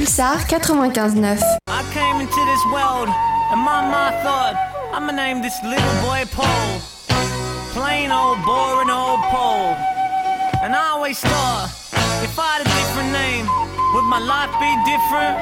Pulsar 95.9. I came into this world and my mind thought I'ma name this little boy Paul. Plain old boring old Paul. And I always thought if I had a different name, would my life be different?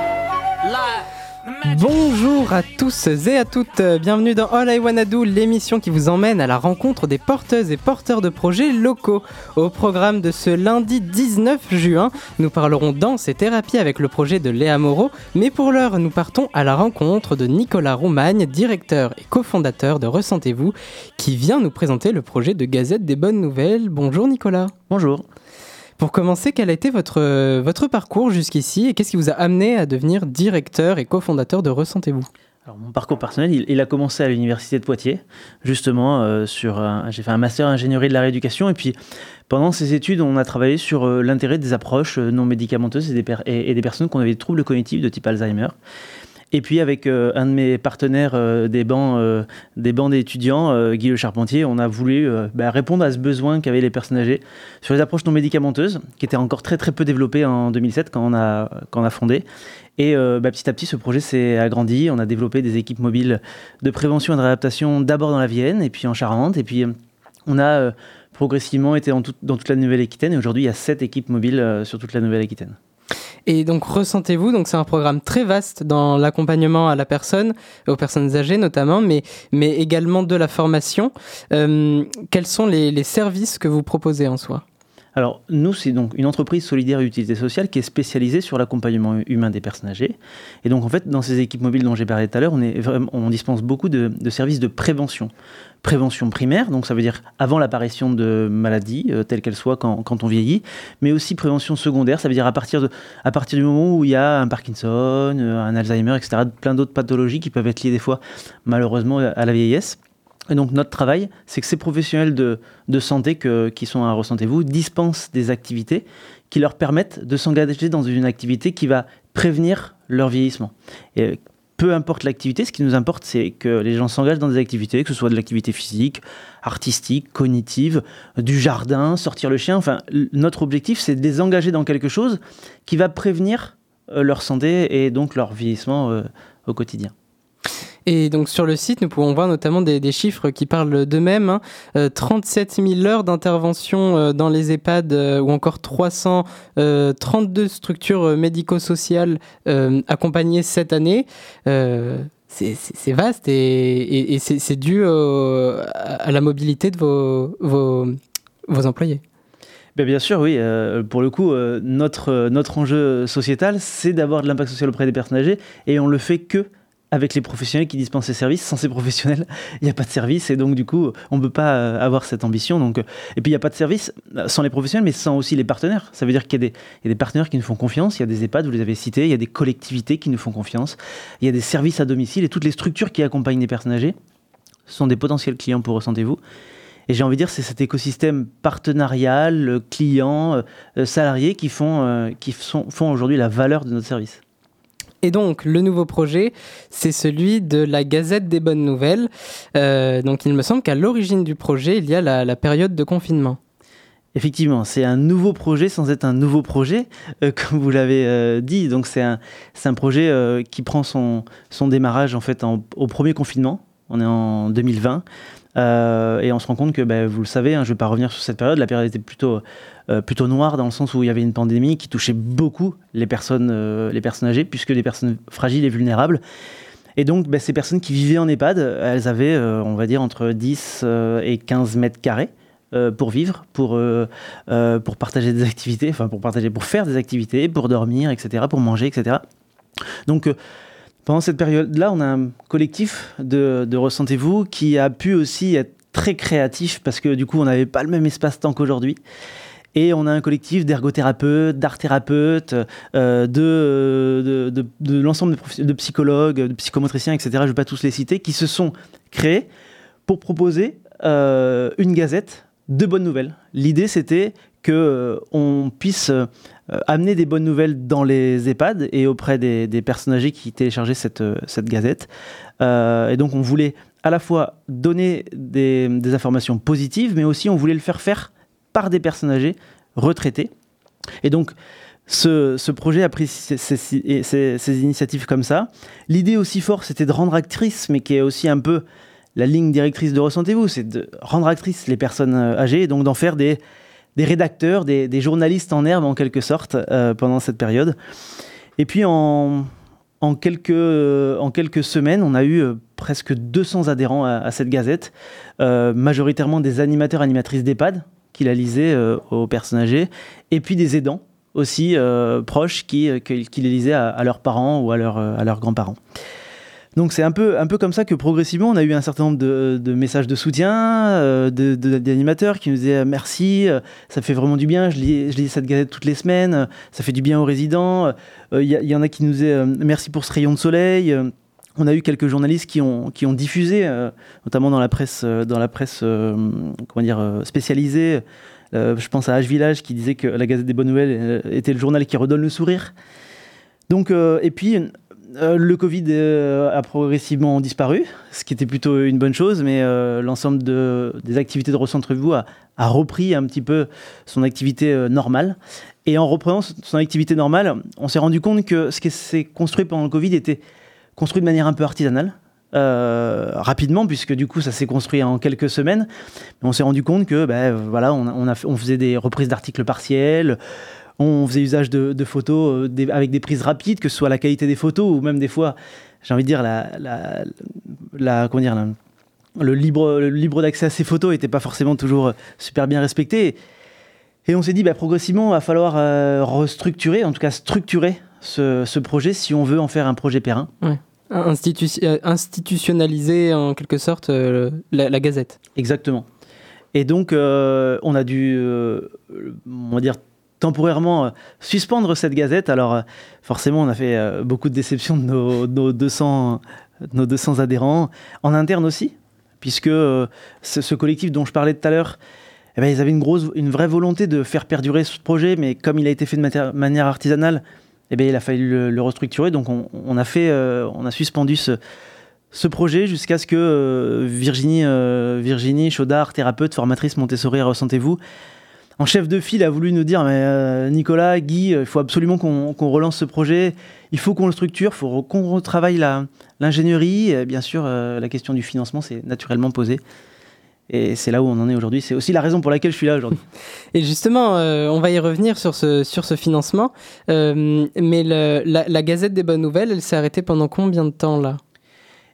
Bonjour à tous et à toutes, bienvenue dans All I Wanna Do, l'émission qui vous emmène à la rencontre des porteuses et porteurs de projets locaux. Au programme de ce lundi 19 juin, nous parlerons danse et thérapie avec le projet de Léa Moreau, mais pour l'heure, nous partons à la rencontre de Nicolas Roumagne, directeur et cofondateur de Ressentez-vous, qui vient nous présenter le projet de Gazette des Bonnes Nouvelles. Bonjour Nicolas. Bonjour. Pour commencer, quel a été votre, votre parcours jusqu'ici et qu'est-ce qui vous a amené à devenir directeur et cofondateur de Ressentez-vous? Alors, mon parcours personnel, il, a commencé à l'université de Poitiers, justement, euh, sur j'ai fait un master ingénierie de la rééducation, et puis pendant ces études, on a travaillé sur euh, l'intérêt des approches euh, non médicamenteuses et des, et des personnes qui avaient des troubles cognitifs de type Alzheimer. Et puis avec euh, un de mes partenaires euh, des bancs euh, des bancs d'étudiants, Guy Le Charpentier, on a voulu bah, répondre à ce besoin qu'avaient les personnes âgées sur les approches non médicamenteuses, qui étaient encore très très peu développées en 2007 quand on a, quand on a fondé. Et bah, petit à petit, ce projet s'est agrandi. On a développé des équipes mobiles de prévention et de réadaptation d'abord dans la Vienne et puis en Charente. Et puis on a progressivement été dans toute la Nouvelle-Aquitaine. Et aujourd'hui, il y a sept équipes mobiles sur toute la Nouvelle-Aquitaine. Et donc ressentez-vous, donc c'est un programme très vaste dans l'accompagnement à la personne, aux personnes âgées notamment, mais, mais également de la formation. Euh, quels sont les, les services que vous proposez en soi? Alors, nous, c'est donc une entreprise solidaire et utilité sociale qui est spécialisée sur l'accompagnement humain des personnes âgées. Et donc, en fait, dans ces équipes mobiles dont j'ai parlé tout à l'heure, on, dispense beaucoup de, services de prévention. Prévention primaire, donc ça veut dire avant l'apparition de maladies, euh, telles qu'elles soient quand, quand, on vieillit, mais aussi prévention secondaire, ça veut dire à partir, de, à partir du moment où il y a un Parkinson, euh, un Alzheimer, etc., plein d'autres pathologies qui peuvent être liées des fois, malheureusement, à la vieillesse. Et donc notre travail, c'est que ces professionnels de, santé qui sont à Ressentez-vous dispensent des activités qui leur permettent de s'engager dans une activité qui va prévenir leur vieillissement. Et peu importe l'activité, ce qui nous importe, c'est que les gens s'engagent dans des activités, que ce soit de l'activité physique, artistique, cognitive, du jardin, sortir le chien. Enfin, notre objectif, c'est de les engager dans quelque chose qui va prévenir euh, leur santé et donc leur vieillissement euh, au quotidien. Et donc sur le site, nous pouvons voir notamment des, chiffres qui parlent d'eux-mêmes. 37 hein. 000 euh, heures d'intervention euh, dans les EHPAD euh, ou encore 332 structures médico-sociales accompagnées cette année. c'est vaste et, c'est dû à la mobilité de vos, employés. Ben, bien sûr, oui. pour le coup, notre, notre enjeu sociétal, c'est d'avoir de l'impact social auprès des personnes âgées et on le fait que avec les professionnels qui dispensent ces services. Sans ces professionnels, il n'y a pas de service et donc du coup, on ne peut pas euh, avoir cette ambition. Donc, euh, et puis il n'y a pas de service euh, sans les professionnels, mais sans aussi les partenaires. Ça veut dire qu'il y, a des partenaires qui nous font confiance. Il y a des EHPAD, vous les avez cités, il y a des collectivités qui nous font confiance. Il y a des services à domicile et toutes les structures qui accompagnent les personnes âgées sont des potentiels clients pour Ressentez-vous. Et j'ai envie de dire, c'est cet écosystème partenarial, client, salarié qui font aujourd'hui la valeur de notre service. Et donc, le nouveau projet, c'est celui de la Gazette des Bonnes Nouvelles. Euh, donc, il me semble qu'à l'origine du projet, il y a la, période de confinement. Effectivement, c'est un nouveau projet sans être un nouveau projet, euh, comme vous l'avez euh, dit. Donc, c'est un, un, projet qui prend son, son démarrage en fait au premier confinement. On est en 2020. et on se rend compte que, ben, vous le savez, hein, je ne vais pas revenir sur cette période, la période était plutôt euh, plutôt noir dans le sens où il y avait une pandémie qui touchait beaucoup les personnes, euh, les personnes âgées, puisque les personnes fragiles et vulnérables. Et donc, bah, ces personnes qui vivaient en EHPAD, elles avaient, euh, on va dire, entre 10 et 15 mètres carrés pour vivre, pour, pour partager des activités, enfin pour partager, pour faire des activités, pour dormir, etc., pour manger, etc. Donc, pendant cette période-là, on a un collectif de Ressentez-vous qui a pu aussi être très créatif parce que du coup, on n'avait pas le même espace-temps qu'aujourd'hui. Et on a un collectif d'ergothérapeutes, d'art-thérapeutes, euh, de, de, l'ensemble de, psychologues, de psychomotriciens, etc. Je ne vais pas tous les citer, qui se sont créés pour proposer euh, une gazette de bonnes nouvelles. L'idée, c'était qu'on euh, puisse amener des bonnes nouvelles dans les EHPAD et auprès des, personnes âgées qui téléchargeaient cette, gazette. et donc, on voulait à la fois donner des informations positives, mais aussi on voulait le faire faire par des personnes âgées retraitées. Et donc, ce, projet a pris ces, initiatives comme ça. L'idée aussi forte, c'était de rendre actrice, mais qui est aussi un peu la ligne directrice de Ressentez-vous, c'est de rendre actrice les personnes euh, âgées, et donc d'en faire des, rédacteurs, des, journalistes en herbe en quelque sorte euh, pendant cette période. Et puis en, quelques, euh, quelques semaines, on a eu presque 200 adhérents à, cette gazette, majoritairement des animateurs, animatrices d'EHPAD qui la lisaient aux personnes âgées, et puis des aidants aussi euh, proches qui, euh, les lisaient à, leurs parents ou à, euh, à leurs grands-parents. Donc c'est un peu, un peu comme ça que progressivement on a eu un certain nombre de, messages de soutien, d'animateurs qui nous disaient merci, ça fait vraiment du bien, je lis, je lis cette gazette toutes les semaines, ça fait du bien aux résidents. Il y, en a qui nous disaient merci pour ce rayon de soleil. On a eu quelques journalistes qui ont, qui ont diffusé, notamment dans la presse, dans la presse comment dire, spécialisée, euh, je pense à H Village qui disait que la Gazette des Bonnes Nouvelles euh, était le journal qui redonne le sourire. Donc, euh, et puis, le Covid a progressivement disparu, ce qui était plutôt une bonne chose, mais l'ensemble de, des activités de Recentre-vous a, repris un petit peu son activité normale. Et en reprenant son activité normale, on s'est rendu compte que ce qui s'est construit pendant le Covid était construit de manière un peu artisanale. Euh, rapidement, puisque du coup ça s'est construit en quelques semaines. Mais on s'est rendu compte que ben, voilà, on, a, faisait des reprises d'articles partiels, on faisait usage de, photos euh, avec des prises rapides, que ce soit la qualité des photos ou même des fois, j'ai envie de dire, la, la, la dire, le libre, libre d'accès à ces photos n'était pas forcément toujours super bien respecté. Et on s'est dit, bah, progressivement, il va falloir euh, restructurer, en tout cas structurer ce, projet si on veut en faire un projet périn. Euh, institutionnaliser en quelque sorte euh, la, Gazette. Exactement. Et donc, euh, on a dû, on va dire, temporairement suspendre cette Gazette. Alors, forcément, on a fait beaucoup de déceptions de nos, nos, 200, nos 200 adhérents, en interne aussi, puisque ce, collectif dont je parlais tout à l'heure, eh ben, ils avaient une, grosse, une vraie volonté de faire perdurer ce projet, mais comme il a été fait de manière artisanale, eh bien, il a fallu le, restructurer. Donc, on, a fait, euh, on a suspendu ce, projet jusqu'à ce que euh, Virginie, euh, Virginie Chaudard, thérapeute, formatrice Montessori, ressentez-vous, en chef de file, a voulu nous dire mais Nicolas, Guy, il faut absolument qu'on relance ce projet. Il faut qu'on le structure, il faut qu'on retravaille l'ingénierie. Bien sûr, la question du financement s'est naturellement posée. Et c'est là où on en est aujourd'hui. C'est aussi la raison pour laquelle je suis là aujourd'hui. Et justement, euh, on va y revenir sur ce, sur ce financement. Euh, mais la, Gazette des Bonnes Nouvelles, elle s'est arrêtée pendant combien de temps là?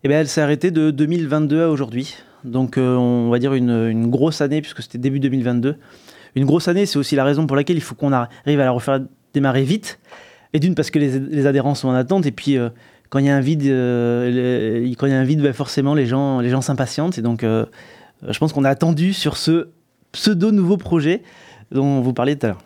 Eh bien, Elle s'est arrêtée de 2022 à aujourd'hui. Donc euh, on va dire une, une grosse année, puisque c'était début 2022. Une grosse année, c'est aussi la raison pour laquelle il faut qu'on arrive à la refaire démarrer vite. Et d'une, parce que les, les, adhérents sont en attente. Et puis, quand il y a un vide, quand il y a un vide ben, forcément, les gens, les gens s'impatientent. Et donc euh, je pense qu'on a attendu sur ce pseudo nouveau projet dont vous parliez tout à l'heure.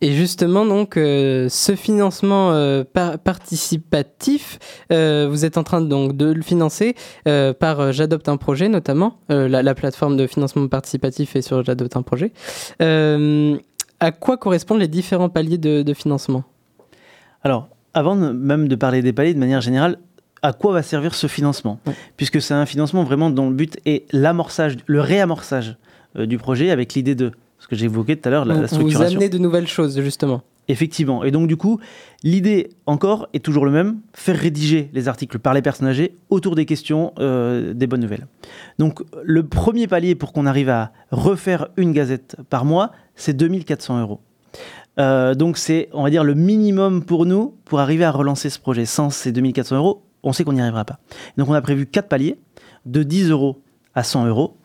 Et justement, donc, euh, ce financement euh, participatif, vous êtes en train donc, de le financer par J'adopte un projet, notamment. La, plateforme de financement participatif est sur J'adopte un projet. à quoi correspondent les différents paliers de, de financement? Alors, avant même de parler des paliers de manière générale, à quoi va servir ce financement Puisque c'est un financement vraiment dont le but est l'amorçage, le réamorçage euh, du projet avec l'idée de ce que j'évoquais tout à l'heure, la, structuration. Vous amenez de nouvelles choses, justement. Effectivement. Et donc, du coup, l'idée, encore, est toujours le même faire rédiger les articles par les personnes âgées autour des questions euh, des bonnes nouvelles. Donc, le premier palier pour qu'on arrive à refaire une gazette par mois, c'est 2400 euros. Euh, donc, c'est, on va dire, le minimum pour nous pour arriver à relancer ce projet. Sans ces 2400 euros, on sait qu'on n'y arrivera pas. Donc on a prévu quatre paliers, de 10 euros à 100 euros.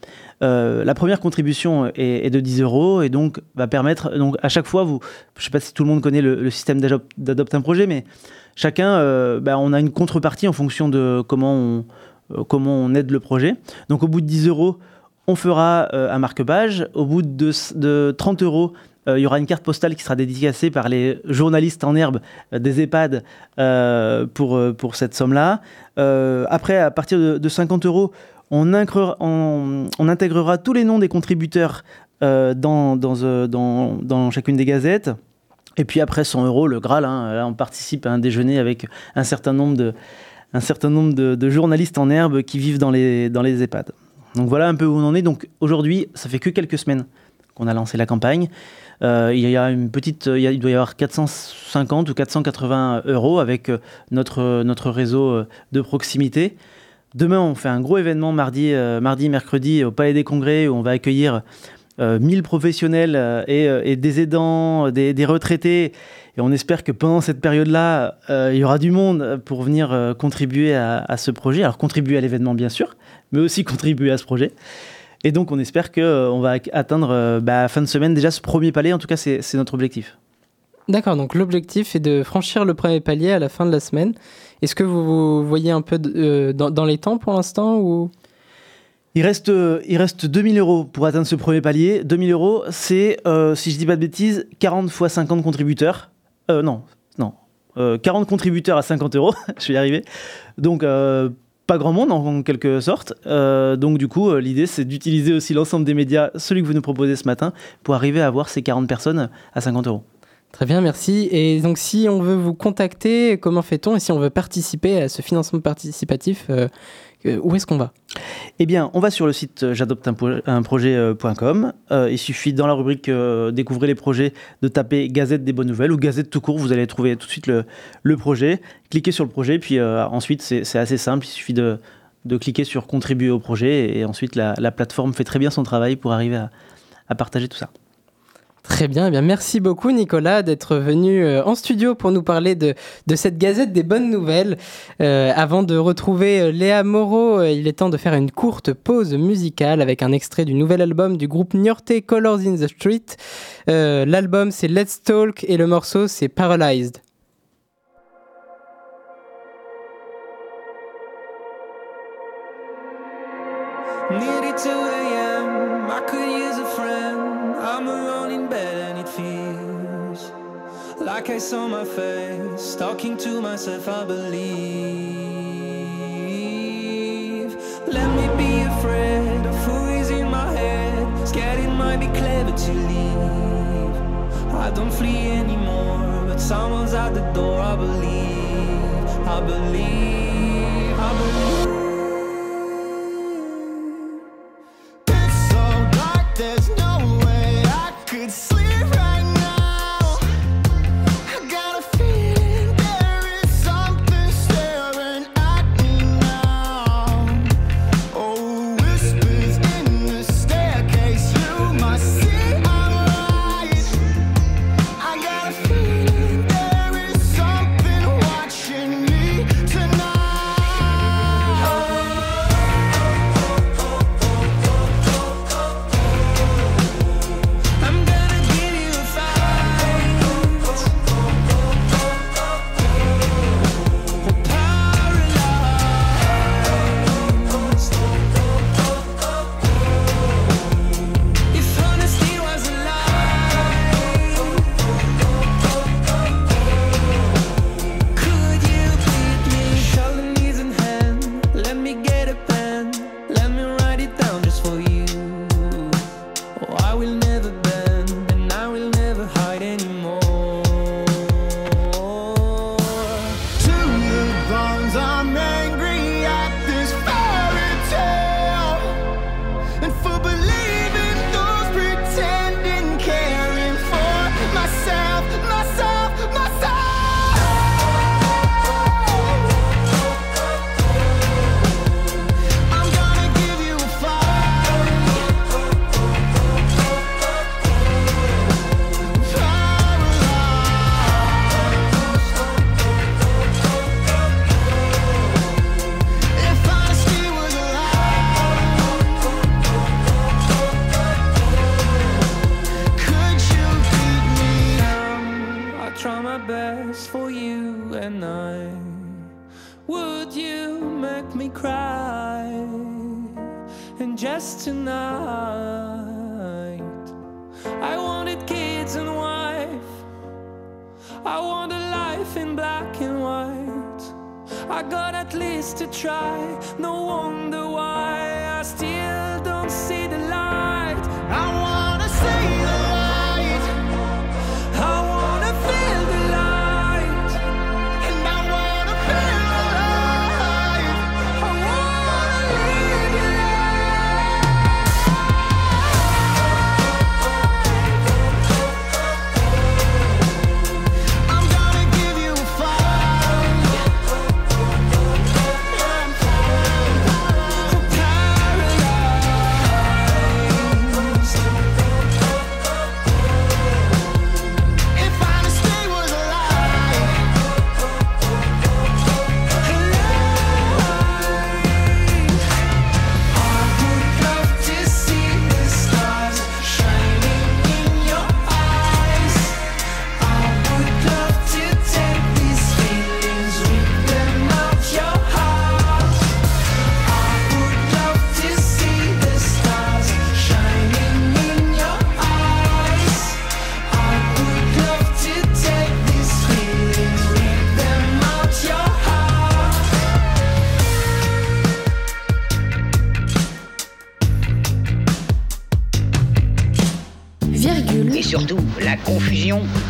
Euh, la première contribution est, de 10 euros et donc va permettre, donc à chaque fois, vous, je ne sais pas si tout le monde connaît le, système d'adopte un projet, mais chacun, euh, bah, on a une contrepartie en fonction de comment on, euh, comment on aide le projet. Donc au bout de 10 euros, on fera un marque-page. Au bout de, de 30 euros, euh, il y aura une carte postale qui sera dédicacée par les journalistes en herbe euh, des EHPAD euh, pour, cette somme-là. après, à partir de, 50 euros, on, intégrera tous les noms des contributeurs dans, chacune des gazettes. Et puis après 100 euros, le Graal, hein, on participe à un déjeuner avec un certain nombre de journalistes en herbe qui vivent dans les, dans les EHPAD. Donc voilà un peu où on en est. Donc aujourd'hui, ça fait que quelques semaines qu'on a lancé la campagne. il y a une petite, il, doit y avoir 450 ou 480 euros avec notre, notre réseau de proximité. Demain, on fait un gros événement mardi, mardi, mercredi au Palais des Congrès où on va accueillir 1000 professionnels et, des aidants, des retraités et on espère que pendant cette période-là, euh, il y aura du monde pour venir euh, contribuer à, ce projet. Alors contribuer à l'événement bien sûr, mais aussi contribuer à ce projet. Et donc on espère qu'on euh, va atteindre bah, fin de semaine déjà ce premier palier. En tout cas, c'est notre objectif. D'accord, donc l'objectif est de franchir le premier palier à la fin de la semaine. Est-ce que vous, voyez un peu dans, les temps pour l'instant ou... Il reste, il reste 2000 euros pour atteindre ce premier palier. 2000 euros, c'est, si je dis pas de bêtises, 40 fois 50 contributeurs. Euh, non, non. 40 euh, contributeurs à 50 euros, je vais y arriver. Donc, euh, pas grand monde en, quelque sorte. donc, du coup, l'idée, c'est d'utiliser aussi l'ensemble des médias, celui que vous nous proposez ce matin, pour arriver à avoir ces 40 personnes à 50 euros. Très bien, merci. Et donc, si on veut vous contacter, comment fait-on? Et si on veut participer à ce financement participatif, euh, où est-ce qu'on va? Eh bien, on va sur le site euh, j'adopte un, projet.com. Euh, il suffit dans la rubrique Découvrez les projets de taper Gazette des bonnes nouvelles ou Gazette tout court. Vous allez trouver tout de suite le, projet. Cliquez sur le projet, puis ensuite, c'est assez simple. Il suffit de, cliquer sur Contribuer au projet et ensuite la, plateforme fait très bien son travail pour arriver à partager tout ça. Très bien, eh bien merci beaucoup Nicolas d'être venu euh, en studio pour nous parler de, de cette gazette des bonnes nouvelles. Euh, avant de retrouver euh, Léa Moreau, il est temps de faire une courte pause musicale avec un extrait du nouvel album du groupe Niorte Colors in the Street. L'album c'est Let's Talk et le morceau c'est Paralyzed. Like I saw my face, talking to myself, I believe. Let me be afraid of who is in my head, scared it might be clever to leave. I don't flee anymore, but someone's at the door, I believe, I believe, I believe. believe I got at least to try. No wonder why I still don't see the light.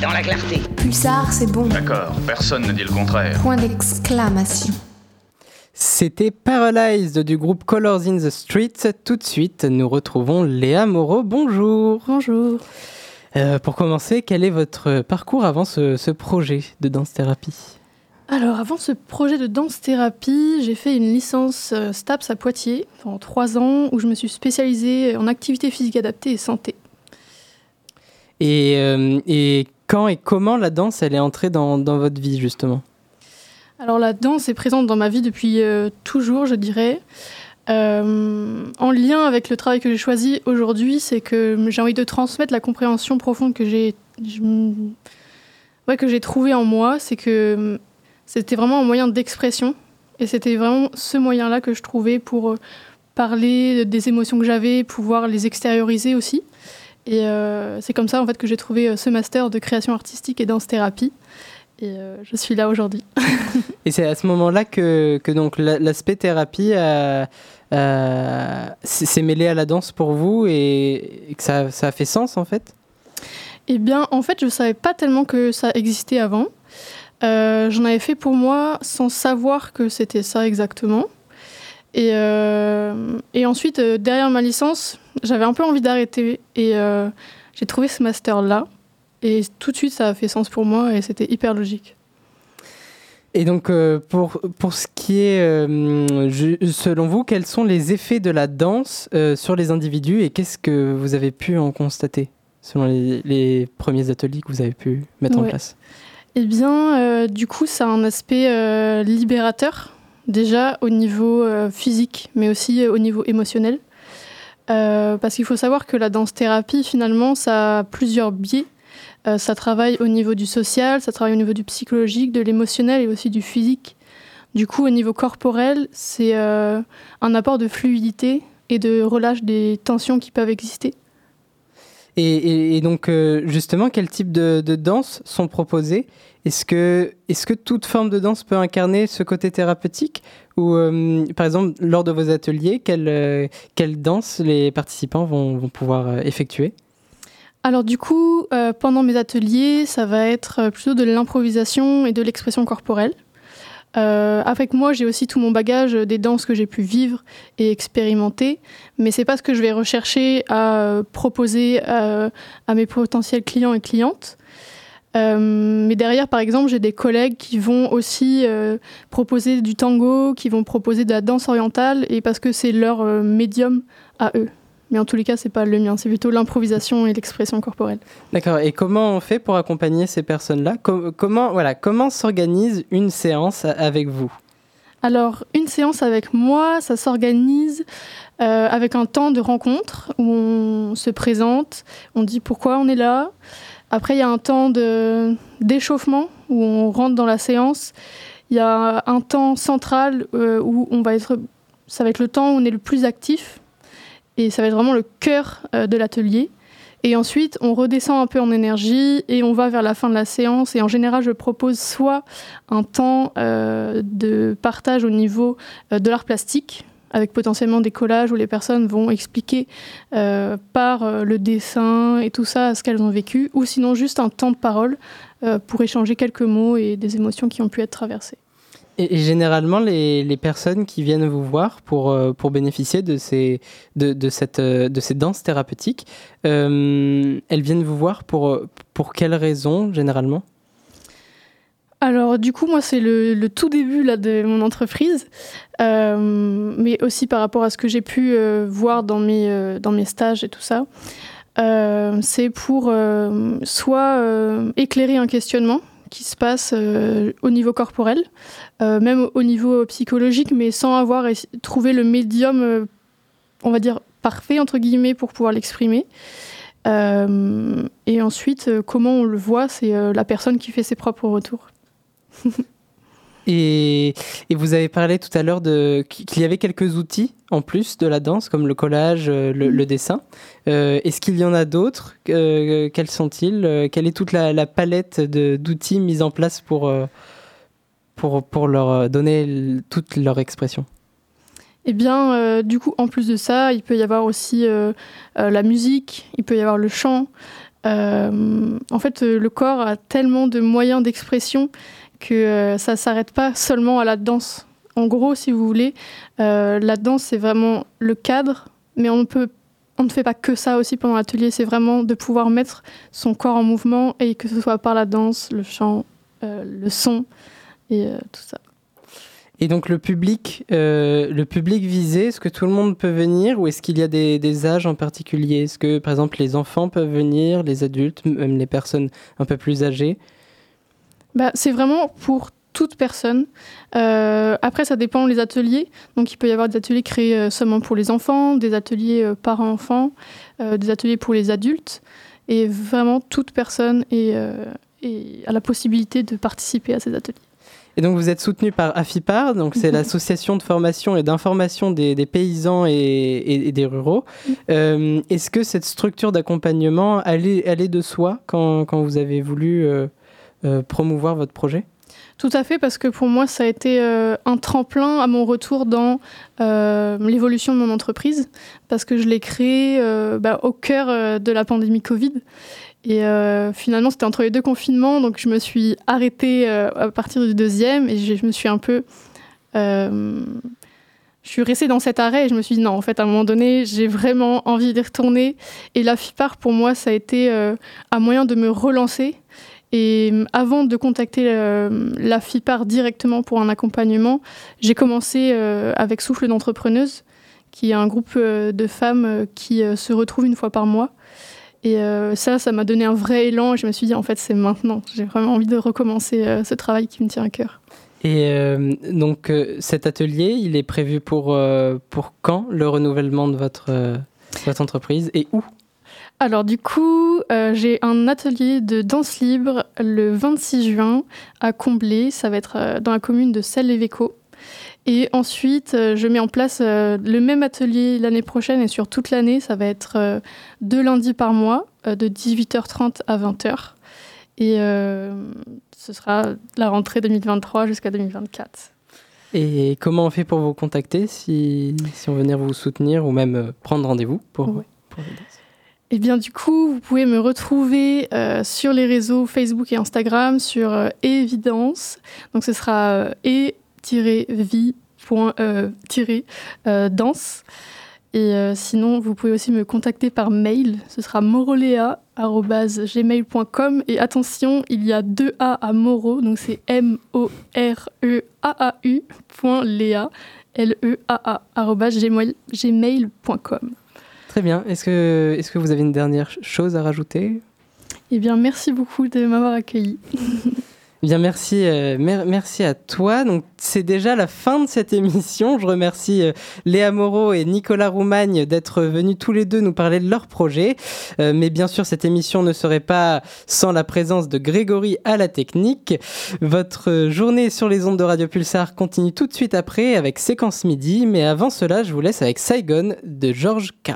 Dans la clarté. Pulsar, c'est bon. D'accord, personne ne dit le contraire. Point d'exclamation. C'était Paralyzed du groupe Colors in the Street. Tout de suite, nous retrouvons Léa Moreau. Bonjour. Bonjour. Euh, pour commencer, quel est votre parcours avant ce, ce projet de danse-thérapie Alors, avant ce projet de danse-thérapie, j'ai fait une licence euh, STAPS à Poitiers pendant trois ans où je me suis spécialisée en activité physique adaptée et santé. et, euh, et quand et comment la danse, elle est entrée dans, votre vie, justement? Alors, la danse est présente dans ma vie depuis euh, toujours, je dirais. Euh, en lien avec le travail que j'ai choisi aujourd'hui, c'est que j'ai envie de transmettre la compréhension profonde que j'ai que j'ai trouvée en moi. C'est que hum, c'était vraiment un moyen d'expression. Et c'était vraiment ce moyen-là que je trouvais pour euh, parler des émotions que j'avais, pouvoir les extérioriser aussi. Et euh, c'est comme ça en fait que j'ai trouvé euh, ce master de création artistique et danse-thérapie. Et euh, je suis là aujourd'hui. Et c'est à ce moment-là que, que donc la- l'aspect thérapie a- a- s'est s'est mêlé à la danse pour vous et, et que ça, ça a fait sens en fait? Eh bien, en fait, je ne savais pas tellement que ça existait avant. Euh, J'en avais fait pour moi sans savoir que c'était ça exactement. Et, euh, et ensuite, euh, derrière ma licence, j'avais un peu envie d'arrêter. Et euh, j'ai trouvé ce master-là. Et tout de suite, ça a fait sens pour moi et c'était hyper logique. Et donc, euh, pour, pour ce qui est, euh, je- selon vous, quels sont les effets de la danse euh, sur les individus et qu'est-ce que vous avez pu en constater selon les, les premiers ateliers que vous avez pu mettre en place? Eh bien, du coup, ça a un aspect libérateur, déjà au niveau physique, mais aussi au niveau émotionnel. Euh, parce qu'il faut savoir que la danse-thérapie, finalement, ça a plusieurs biais. Euh, ça travaille au niveau du social, ça travaille au niveau du psychologique, de l'émotionnel et aussi du physique. Du coup, au niveau corporel, c'est euh, un apport de fluidité et de relâche des tensions qui peuvent exister. Et, donc, euh, justement, quel type de, de danse sont proposées? Est-ce que, est que toute forme de danse peut incarner ce côté thérapeutique? Ou, euh, par exemple, lors de vos ateliers, quelle, euh, quelle danse les participants vont, vont pouvoir effectuer? Alors du coup, pendant mes ateliers, ça va être plutôt de l'improvisation et de l'expression corporelle. Euh, avec moi, j'ai aussi tout mon bagage des danses que j'ai pu vivre et expérimenter, mais c'est pas ce que je vais rechercher à proposer euh, à mes potentiels clients et clientes. Euh, mais derrière, par exemple, j'ai des collègues qui vont aussi euh, proposer du tango, qui vont proposer de la danse orientale, et parce que c'est leur euh, médium à eux. Mais en tous les cas, c'est pas le mien, c'est plutôt l'improvisation et l'expression corporelle. D'accord. Et comment on fait pour accompagner ces personnes-là? Com- Comment, voilà, comment s'organise une séance a- avec vous? Alors, une séance avec moi, ça s'organise euh, avec un temps de rencontre où on se présente, on dit pourquoi on est là. Après, il y a un temps d'échauffement où on rentre dans la séance. Il y a un temps central euh, où on va être, ça va être le temps où on est le plus actif et ça va être vraiment le cœur euh, de l'atelier. Et ensuite, on redescend un peu en énergie et on va vers la fin de la séance. Et en général, je propose soit un temps euh, de partage au niveau euh, de l'art plastique, avec potentiellement des collages où les personnes vont expliquer par le dessin et tout ça ce qu'elles ont vécu, ou sinon juste un temps de parole pour échanger quelques mots et des émotions qui ont pu être traversées. Et, généralement, les, personnes qui viennent vous voir pour, euh, pour bénéficier de ces, de, cette, euh, de ces danses thérapeutiques, euh, elles viennent vous voir pour, pour quelles raisons, généralement? Alors du coup, moi, c'est le, le tout début là, de mon entreprise, mais aussi par rapport à ce que j'ai pu voir dans mes, dans mes stages et tout ça. C'est pour soit éclairer un questionnement qui se passe euh, au niveau corporel, euh, même au- au niveau psychologique, mais sans avoir trouvé le médium, euh, on va dire, parfait, entre guillemets, pour pouvoir l'exprimer. Et ensuite, comment on le voit, c'est la personne qui fait ses propres retours. Et, vous avez parlé tout à l'heure qu'il y avait quelques outils en plus de la danse, comme le collage, euh, le, dessin. Euh, Est-ce qu'il y en a d'autres? Euh, Quels sont-ils? Quelle est toute la, la palette d'outils mis en place pour, pour, pour leur donner toute leur expression? Eh bien, du coup, en plus de ça, il peut y avoir aussi la musique, il peut y avoir le chant, en fait, le corps a tellement de moyens d'expression que euh, ça s'arrête pas seulement à la danse. En gros, si vous voulez, euh, la danse, c'est vraiment le cadre, mais on peut on ne fait pas que ça aussi pendant l'atelier, c'est vraiment de pouvoir mettre son corps en mouvement et que ce soit par la danse, le chant, euh, le son et tout ça. Et donc le public, le public visé, est-ce que tout le monde peut venir ou est-ce qu'il y a des âges en particulier? Est-ce que par exemple les enfants peuvent venir, les adultes, même les personnes un peu plus âgées? Bah, c'est vraiment pour toute personne. Euh, après, ça dépend les ateliers. Donc, il peut y avoir des ateliers créés euh, seulement pour les enfants, des ateliers euh, parents-enfants, euh, des ateliers pour les adultes. Et vraiment, toute personne est, est- a la possibilité de participer à ces ateliers. Et donc vous êtes soutenu par AFIPAR, donc c'est l'association de formation et d'information des, des paysans et, et- et des ruraux. Euh, Est-ce que cette structure d'accompagnement allait, allait de soi quand, quand vous avez voulu promouvoir votre projet? Tout à fait, parce que pour moi, ça a été euh, un tremplin à mon retour dans euh, l'évolution de mon entreprise, parce que je l'ai créé euh, bah, au cœur euh, de la pandémie Covid. Et euh, finalement, c'était entre les deux confinements, donc je me suis arrêtée euh, à partir du deuxième, et je, je me suis un peu... euh, je suis restée dans cet arrêt et je me suis dit non, en fait, à un moment donné, j'ai vraiment envie d'y retourner. Et la FIPAR, pour moi, ça a été euh, un moyen de me relancer. Et euh, avant de contacter euh, la FIPAR directement pour un accompagnement, j'ai commencé euh, avec Souffle d'entrepreneuse, qui est un groupe de femmes qui se retrouvent une fois par mois. Et ça, ça m'a donné un vrai élan. Et je me suis dit, en fait, c'est maintenant. J'ai vraiment envie de recommencer ce travail qui me tient à cœur. Et donc cet atelier, il est prévu pour, pour quand le renouvellement de votre entreprise et où? Alors du coup, euh, j'ai un atelier de danse libre le 26 juin à Comblé. Ça va être euh, dans la commune de Celle-les-Véco. Et ensuite, euh, je mets en place le même atelier l'année prochaine et sur toute l'année. Ça va être deux lundis par mois, de 18h30 à 20h. Et ce sera la rentrée 2023 jusqu'à 2024. Et comment on fait pour vous contacter si, si on veut venir vous soutenir ou même prendre rendez-vous pour, Ouais. pour les danses Et bien du coup, vous pouvez me retrouver euh, sur les réseaux Facebook et Instagram sur euh, Évidence. Donc ce sera euh, e-vie.danse. Et euh, sinon, vous pouvez aussi me contacter par mail. Ce sera morolea.gmail.com. Et attention, il y a deux A à Moro, donc c'est M-O-R-E-A-A-U point Léa, L-E-A-A. Très bien. Est-ce que, est que vous avez une dernière ch- chose à rajouter? Eh bien, merci beaucoup de m'avoir accueilli. Eh Bien, merci, euh, mer- merci à toi. Donc, c'est déjà la fin de cette émission. Je remercie euh, Léa Moreau et Nicolas Roumagne d'être venus tous les deux nous parler de leur projet. Euh, mais bien sûr, cette émission ne serait pas sans la présence de Grégory à la technique. Votre journée sur les ondes de Radio Pulsar continue tout de suite après avec Séquence Midi. Mais avant cela, je vous laisse avec Saigon de Georges K.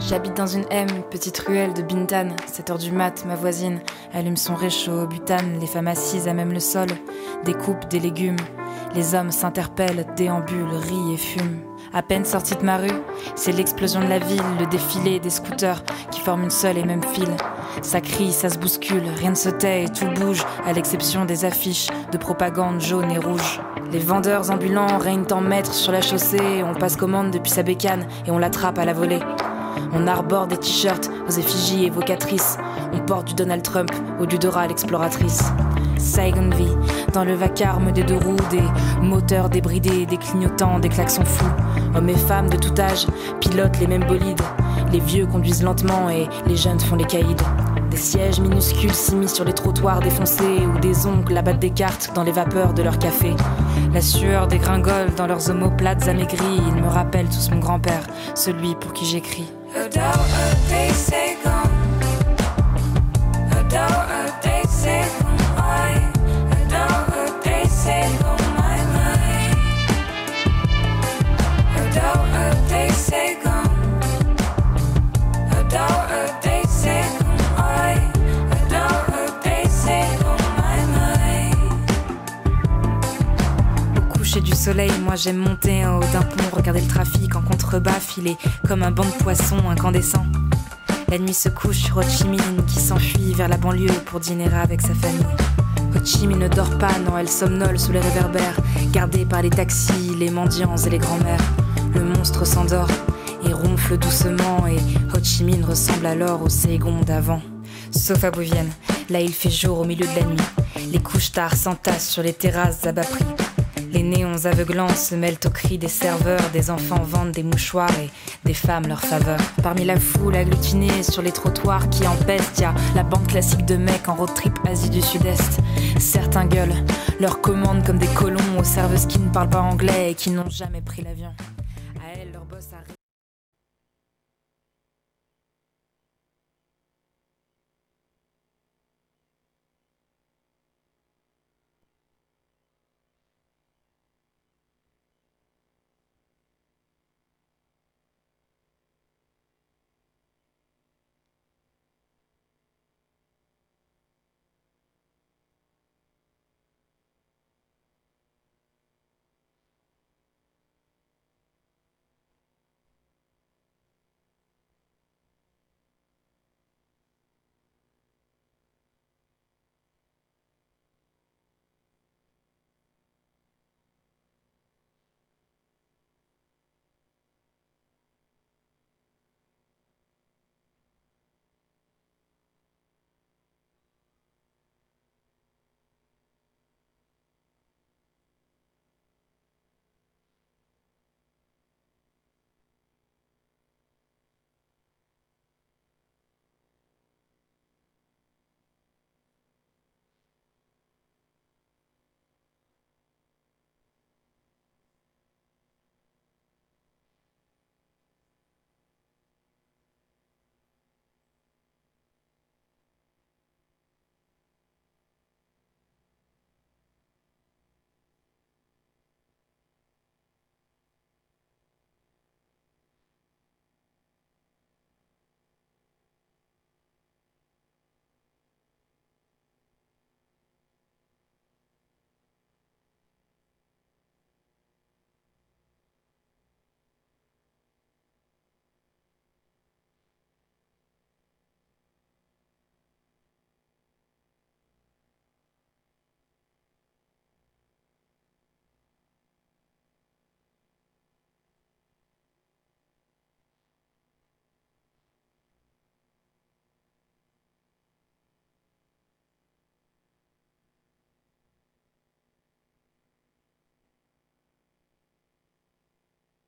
J'habite dans une M, petite ruelle de Bintan. 7 heures du mat, ma voisine allume son réchaud au butane. Les femmes assises à même le sol découpent des légumes. Les hommes s'interpellent, déambulent, rient et fument. À peine sortie de ma rue, c'est l'explosion de la ville, le défilé des scooters qui forment une seule et même file. Ça crie, ça se bouscule, rien ne se tait et tout bouge, à l'exception des affiches de propagande jaune et rouge. Les vendeurs ambulants règnent en maître sur la chaussée, on passe commande depuis sa bécane et on l'attrape à la volée. On arbore des t-shirts aux effigies évocatrices. On porte du Donald Trump au Dudora l'exploratrice. Saigon vie, dans le vacarme des deux roues, des moteurs débridés, des clignotants, des klaxons fous. Hommes et femmes de tout âge pilotent les mêmes bolides. Les vieux conduisent lentement et les jeunes font les caïds. Des sièges minuscules s'immiscent sur les trottoirs défoncés où des oncles abattent des cartes dans les vapeurs de leur café. La sueur dégringole dans leurs omoplates amaigries. Ils me rappellent tous mon grand-père, celui pour qui j'écris. Adult, a day say gone. Adult. Moi j'aime monter en haut d'un pont, regarder le trafic en contrebas, filer comme un banc de poissons incandescent. La nuit se couche sur Ho Chi Minh qui s'enfuit vers la banlieue pour dîner avec sa famille. Ho Chi Minh ne dort pas, non, elle somnole sous les réverbères, gardée par les taxis, les mendiants et les grands-mères. Le monstre s'endort et ronfle doucement, et Ho Chi Minh ressemble alors au Saigon d'avant. Sauf à Bouvienne, là il fait jour au milieu de la nuit. Les couches tard s'entassent sur les terrasses à bas prix. Les néons aveuglants se mêlent aux cris des serveurs, des enfants vendent des mouchoirs et des femmes leur faveur. Parmi la foule agglutinée sur les trottoirs qui empestent, y la bande classique de mecs en road trip Asie du Sud-Est. Certains gueulent, leur commandent comme des colons aux serveuses qui ne parlent pas anglais et qui n'ont jamais pris l'avion. À elles, leur boss arrive.